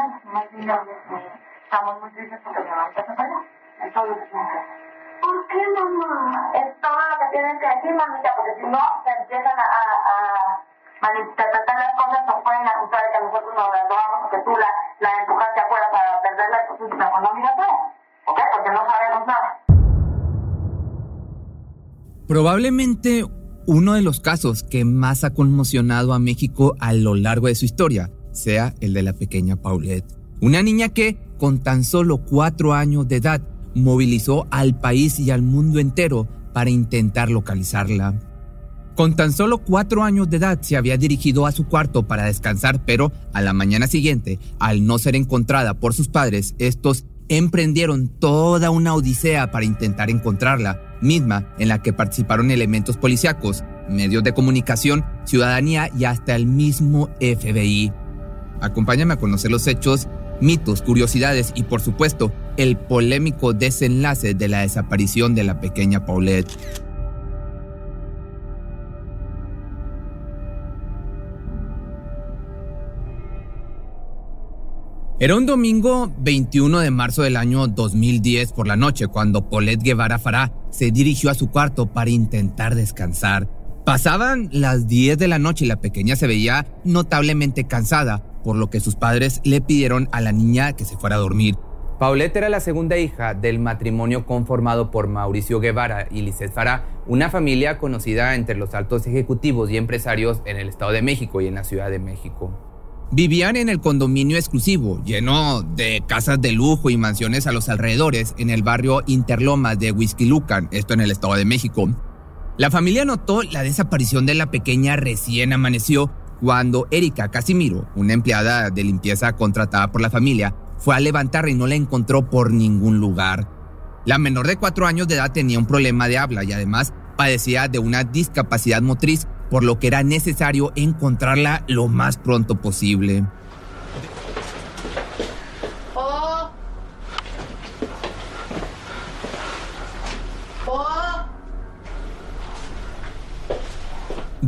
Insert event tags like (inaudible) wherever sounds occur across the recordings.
No, estamos muy tristes porque mi mamá está separada. Entonces, ¿por qué, mamá? Es todo lo que tienen que decir, mamita, porque si no, se empiezan a, a, malinterpretar las cosas, nos pueden acusar de que nosotros nos robamos o que tú la, la empujaste afuera para perder la posición económica, ¿ok? Porque no sabemos nada. Probablemente uno de los casos que más ha conmocionado a México a lo largo de su historia sea el de la pequeña Paulette. Una niña que, con tan solo cuatro años de edad, movilizó al país y al mundo entero para intentar localizarla. Con tan solo cuatro años de edad se había dirigido a su cuarto para descansar, pero a la mañana siguiente, al no ser encontrada por sus padres, estos emprendieron toda una odisea para intentar encontrarla, misma en la que participaron elementos policíacos, medios de comunicación, ciudadanía y hasta el mismo FBI. Acompáñame a conocer los hechos mitos, curiosidades y por supuesto el polémico desenlace de la desaparición de la pequeña Paulette. Era un domingo 21 de marzo del año 2010 por la noche cuando Paulette Guevara Fará se dirigió a su cuarto para intentar descansar. Pasaban las 10 de la noche y la pequeña se veía notablemente cansada, por lo que sus padres le pidieron a la niña que se fuera a dormir. Paulette era la segunda hija del matrimonio conformado por Mauricio Guevara y Lizeth Farah, una familia conocida entre los altos ejecutivos y empresarios en el Estado de México y en la Ciudad de México. Vivían en el condominio exclusivo, lleno de casas de lujo y mansiones a los alrededores, en el barrio Interlomas de Lucan, esto en el Estado de México. La familia notó la desaparición de la pequeña recién amaneció cuando Erika Casimiro, una empleada de limpieza contratada por la familia, fue a levantarla y no la encontró por ningún lugar. La menor de cuatro años de edad tenía un problema de habla y además padecía de una discapacidad motriz, por lo que era necesario encontrarla lo más pronto posible.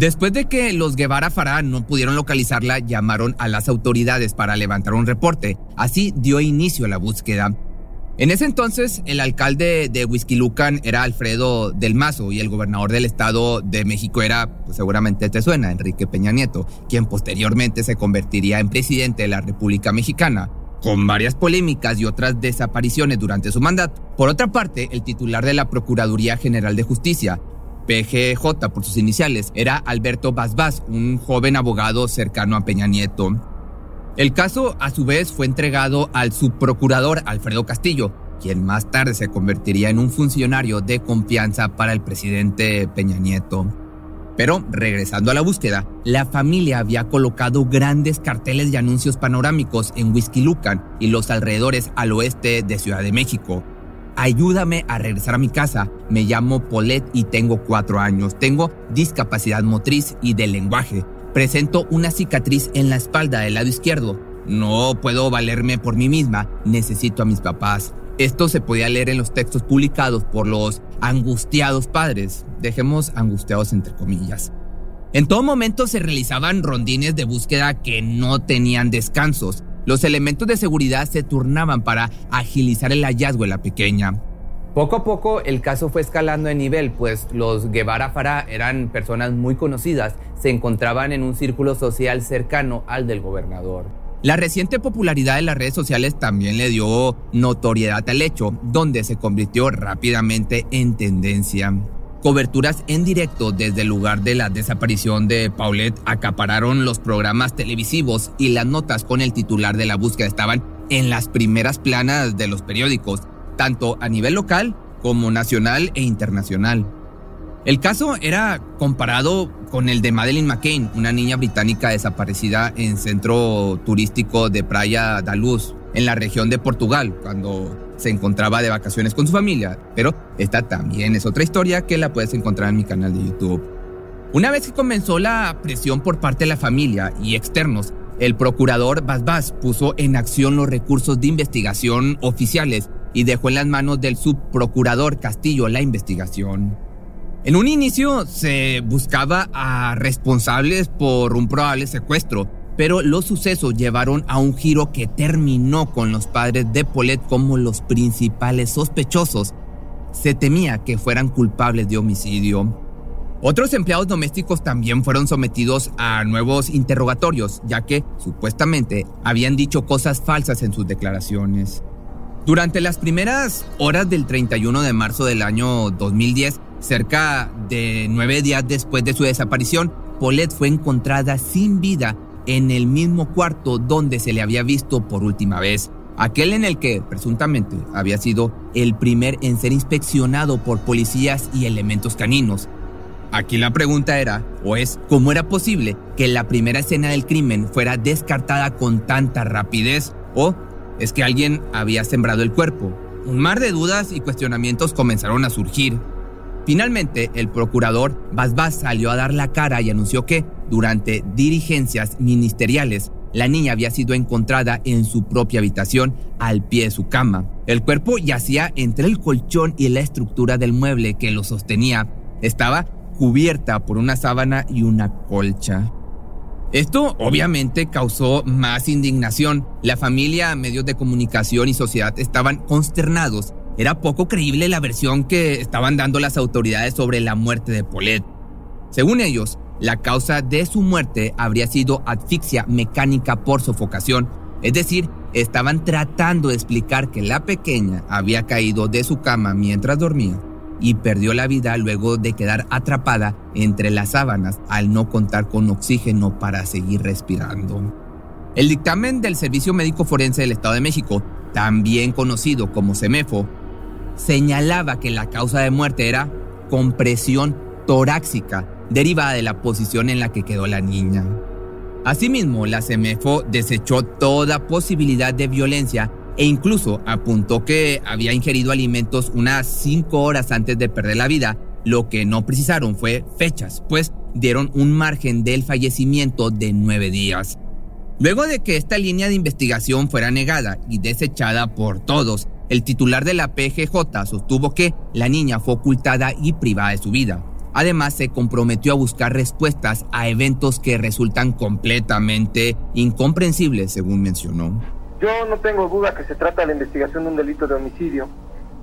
Después de que los Guevara Farah no pudieron localizarla, llamaron a las autoridades para levantar un reporte. Así dio inicio a la búsqueda. En ese entonces, el alcalde de Lucan era Alfredo del Mazo y el gobernador del estado de México era, pues seguramente te suena, Enrique Peña Nieto, quien posteriormente se convertiría en presidente de la República Mexicana con varias polémicas y otras desapariciones durante su mandato. Por otra parte, el titular de la Procuraduría General de Justicia, PGJ por sus iniciales, era Alberto Basbás, un joven abogado cercano a Peña Nieto. El caso, a su vez, fue entregado al subprocurador Alfredo Castillo, quien más tarde se convertiría en un funcionario de confianza para el presidente Peña Nieto. Pero, regresando a la búsqueda, la familia había colocado grandes carteles y anuncios panorámicos en Whisky Lucan y los alrededores al oeste de Ciudad de México, Ayúdame a regresar a mi casa. Me llamo Paulette y tengo cuatro años. Tengo discapacidad motriz y de lenguaje. Presento una cicatriz en la espalda del lado izquierdo. No puedo valerme por mí misma. Necesito a mis papás. Esto se podía leer en los textos publicados por los angustiados padres. Dejemos angustiados entre comillas. En todo momento se realizaban rondines de búsqueda que no tenían descansos. Los elementos de seguridad se turnaban para agilizar el hallazgo de la pequeña. Poco a poco el caso fue escalando de nivel, pues los Guevara Farah eran personas muy conocidas, se encontraban en un círculo social cercano al del gobernador. La reciente popularidad de las redes sociales también le dio notoriedad al hecho, donde se convirtió rápidamente en tendencia. Coberturas en directo desde el lugar de la desaparición de Paulette acapararon los programas televisivos y las notas con el titular de la búsqueda estaban en las primeras planas de los periódicos, tanto a nivel local como nacional e internacional. El caso era comparado con el de Madeleine McCain, una niña británica desaparecida en centro turístico de Praia da Luz, en la región de Portugal, cuando se encontraba de vacaciones con su familia. Pero esta también es otra historia que la puedes encontrar en mi canal de YouTube. Una vez que comenzó la presión por parte de la familia y externos, el procurador Bas puso en acción los recursos de investigación oficiales y dejó en las manos del subprocurador Castillo la investigación. En un inicio se buscaba a responsables por un probable secuestro, pero los sucesos llevaron a un giro que terminó con los padres de Paulette como los principales sospechosos. Se temía que fueran culpables de homicidio. Otros empleados domésticos también fueron sometidos a nuevos interrogatorios, ya que supuestamente habían dicho cosas falsas en sus declaraciones. Durante las primeras horas del 31 de marzo del año 2010, cerca de nueve días después de su desaparición, Paulette fue encontrada sin vida en el mismo cuarto donde se le había visto por última vez, aquel en el que presuntamente había sido el primer en ser inspeccionado por policías y elementos caninos. Aquí la pregunta era, o es, ¿cómo era posible que la primera escena del crimen fuera descartada con tanta rapidez? ¿O es que alguien había sembrado el cuerpo? Un mar de dudas y cuestionamientos comenzaron a surgir. Finalmente, el procurador Basbás salió a dar la cara y anunció que, durante dirigencias ministeriales, la niña había sido encontrada en su propia habitación al pie de su cama. El cuerpo yacía entre el colchón y la estructura del mueble que lo sostenía. Estaba cubierta por una sábana y una colcha. Esto obviamente causó más indignación. La familia, medios de comunicación y sociedad estaban consternados. Era poco creíble la versión que estaban dando las autoridades sobre la muerte de Paulette. Según ellos, la causa de su muerte habría sido asfixia mecánica por sofocación, es decir, estaban tratando de explicar que la pequeña había caído de su cama mientras dormía y perdió la vida luego de quedar atrapada entre las sábanas al no contar con oxígeno para seguir respirando. El dictamen del Servicio Médico Forense del Estado de México, también conocido como CEMEFO, señalaba que la causa de muerte era compresión torácica derivada de la posición en la que quedó la niña. Asimismo, la CEMEFO desechó toda posibilidad de violencia e incluso apuntó que había ingerido alimentos unas cinco horas antes de perder la vida. Lo que no precisaron fue fechas, pues dieron un margen del fallecimiento de nueve días. Luego de que esta línea de investigación fuera negada y desechada por todos, el titular de la PGJ sostuvo que la niña fue ocultada y privada de su vida. Además, se comprometió a buscar respuestas a eventos que resultan completamente incomprensibles, según mencionó. Yo no tengo duda que se trata de la investigación de un delito de homicidio,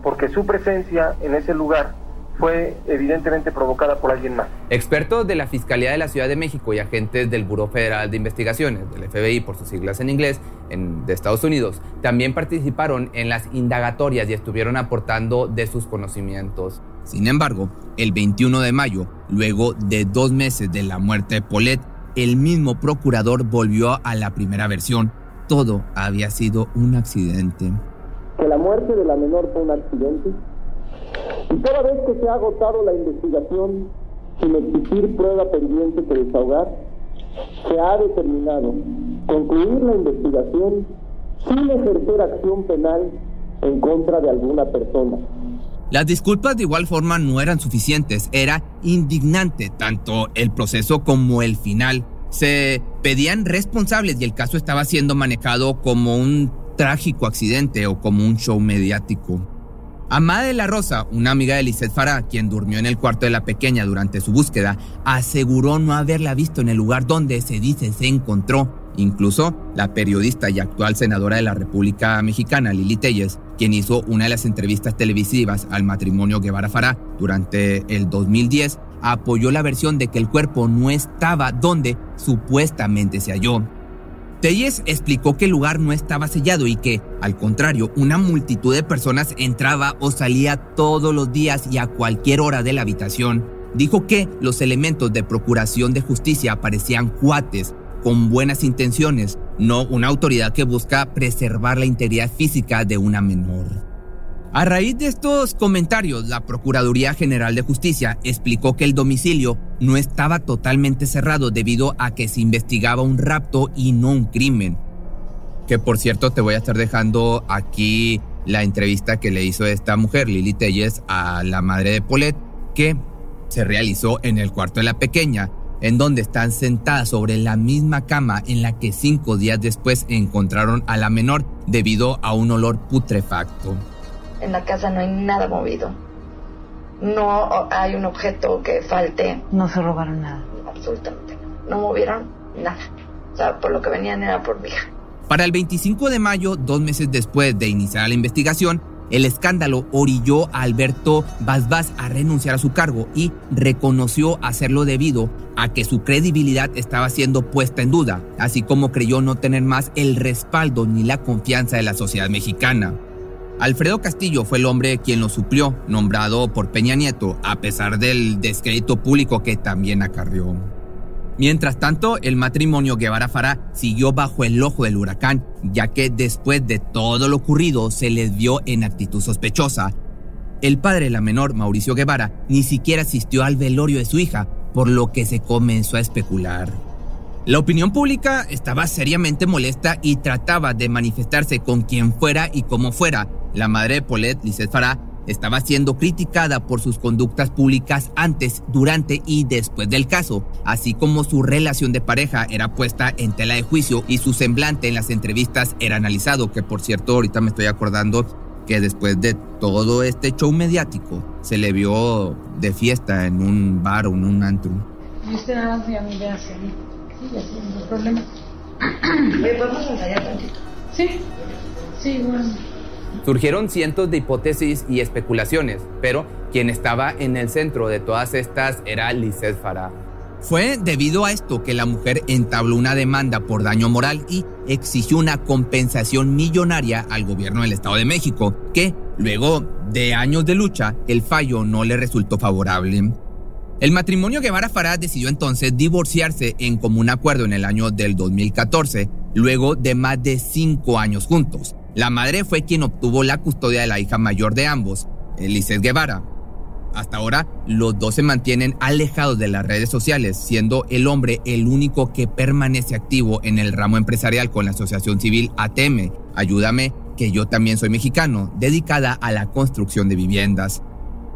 porque su presencia en ese lugar fue evidentemente provocada por alguien más. Expertos de la Fiscalía de la Ciudad de México y agentes del Buró Federal de Investigaciones, del FBI por sus siglas en inglés, de Estados Unidos, también participaron en las indagatorias y estuvieron aportando de sus conocimientos. Sin embargo, el 21 de mayo, luego de dos meses de la muerte de Paulette, el mismo procurador volvió a la primera versión. Todo había sido un accidente. Que la muerte de la menor fue un accidente y toda vez que se ha agotado la investigación sin existir prueba pendiente que desahogar, se ha determinado concluir la investigación sin ejercer acción penal en contra de alguna persona. Las disculpas de igual forma no eran suficientes, era indignante tanto el proceso como el final. Se pedían responsables y el caso estaba siendo manejado como un trágico accidente o como un show mediático. Amada de la Rosa, una amiga de Lisette Farah, quien durmió en el cuarto de la pequeña durante su búsqueda, aseguró no haberla visto en el lugar donde se dice se encontró. Incluso la periodista y actual senadora de la República Mexicana, Lili Telles, quien hizo una de las entrevistas televisivas al matrimonio Guevara Farah durante el 2010, apoyó la versión de que el cuerpo no estaba donde supuestamente se halló. Telles explicó que el lugar no estaba sellado y que, al contrario, una multitud de personas entraba o salía todos los días y a cualquier hora de la habitación. Dijo que los elementos de procuración de justicia parecían cuates, con buenas intenciones, no una autoridad que busca preservar la integridad física de una menor. A raíz de estos comentarios, la Procuraduría General de Justicia explicó que el domicilio no estaba totalmente cerrado debido a que se investigaba un rapto y no un crimen. Que por cierto te voy a estar dejando aquí la entrevista que le hizo esta mujer, Lili Telles, a la madre de Paulette, que se realizó en el cuarto de la pequeña, en donde están sentadas sobre la misma cama en la que cinco días después encontraron a la menor debido a un olor putrefacto. En la casa no hay nada movido. No hay un objeto que falte. No se robaron nada. Absolutamente no. No movieron nada. O sea, por lo que venían era por mi hija. Para el 25 de mayo, dos meses después de iniciar la investigación, el escándalo orilló a Alberto Basbás a renunciar a su cargo y reconoció hacerlo debido a que su credibilidad estaba siendo puesta en duda, así como creyó no tener más el respaldo ni la confianza de la sociedad mexicana. Alfredo Castillo fue el hombre quien lo suplió, nombrado por Peña Nieto, a pesar del descrédito público que también acarrió. Mientras tanto, el matrimonio Guevara-Fará siguió bajo el ojo del huracán, ya que después de todo lo ocurrido se les vio en actitud sospechosa. El padre de la menor, Mauricio Guevara, ni siquiera asistió al velorio de su hija, por lo que se comenzó a especular. La opinión pública estaba seriamente molesta y trataba de manifestarse con quien fuera y como fuera. La madre de Paulette, Lizeth Farah, estaba siendo criticada por sus conductas públicas antes, durante y después del caso, así como su relación de pareja era puesta en tela de juicio y su semblante en las entrevistas era analizado, que por cierto ahorita me estoy acordando que después de todo este show mediático se le vio de fiesta en un bar o en un antro. ¿Y usted (clears throat) ensayar tantito? Sí, sí, bueno. Surgieron cientos de hipótesis y especulaciones, pero quien estaba en el centro de todas estas era Lizeth Farah. Fue debido a esto que la mujer entabló una demanda por daño moral y exigió una compensación millonaria al gobierno del Estado de México, que luego de años de lucha, el fallo no le resultó favorable. El matrimonio Guevara Farah decidió entonces divorciarse en común acuerdo en el año del 2014, luego de más de cinco años juntos. La madre fue quien obtuvo la custodia de la hija mayor de ambos, Eliseth Guevara. Hasta ahora, los dos se mantienen alejados de las redes sociales, siendo el hombre el único que permanece activo en el ramo empresarial con la asociación civil ATM, Ayúdame, que yo también soy mexicano, dedicada a la construcción de viviendas.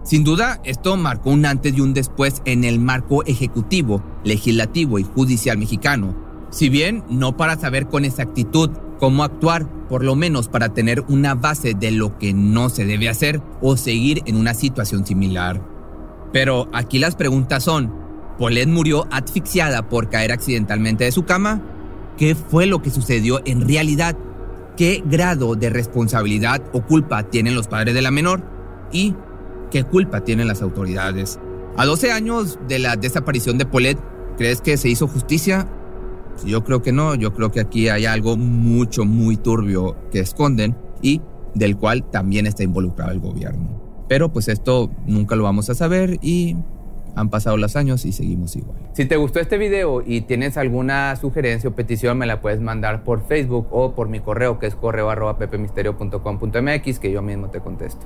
Sin duda, esto marcó un antes y un después en el marco ejecutivo, legislativo y judicial mexicano. Si bien no para saber con exactitud cómo actuar, por lo menos para tener una base de lo que no se debe hacer o seguir en una situación similar. Pero aquí las preguntas son, ¿Paulette murió asfixiada por caer accidentalmente de su cama? ¿Qué fue lo que sucedió en realidad? ¿Qué grado de responsabilidad o culpa tienen los padres de la menor? ¿Y qué culpa tienen las autoridades? A 12 años de la desaparición de Paulette, ¿crees que se hizo justicia? Yo creo que no, yo creo que aquí hay algo mucho, muy turbio que esconden y del cual también está involucrado el gobierno. Pero pues esto nunca lo vamos a saber y han pasado los años y seguimos igual. Si te gustó este video y tienes alguna sugerencia o petición, me la puedes mandar por Facebook o por mi correo que es correo arroba pepemisterio.com.mx que yo mismo te contesto.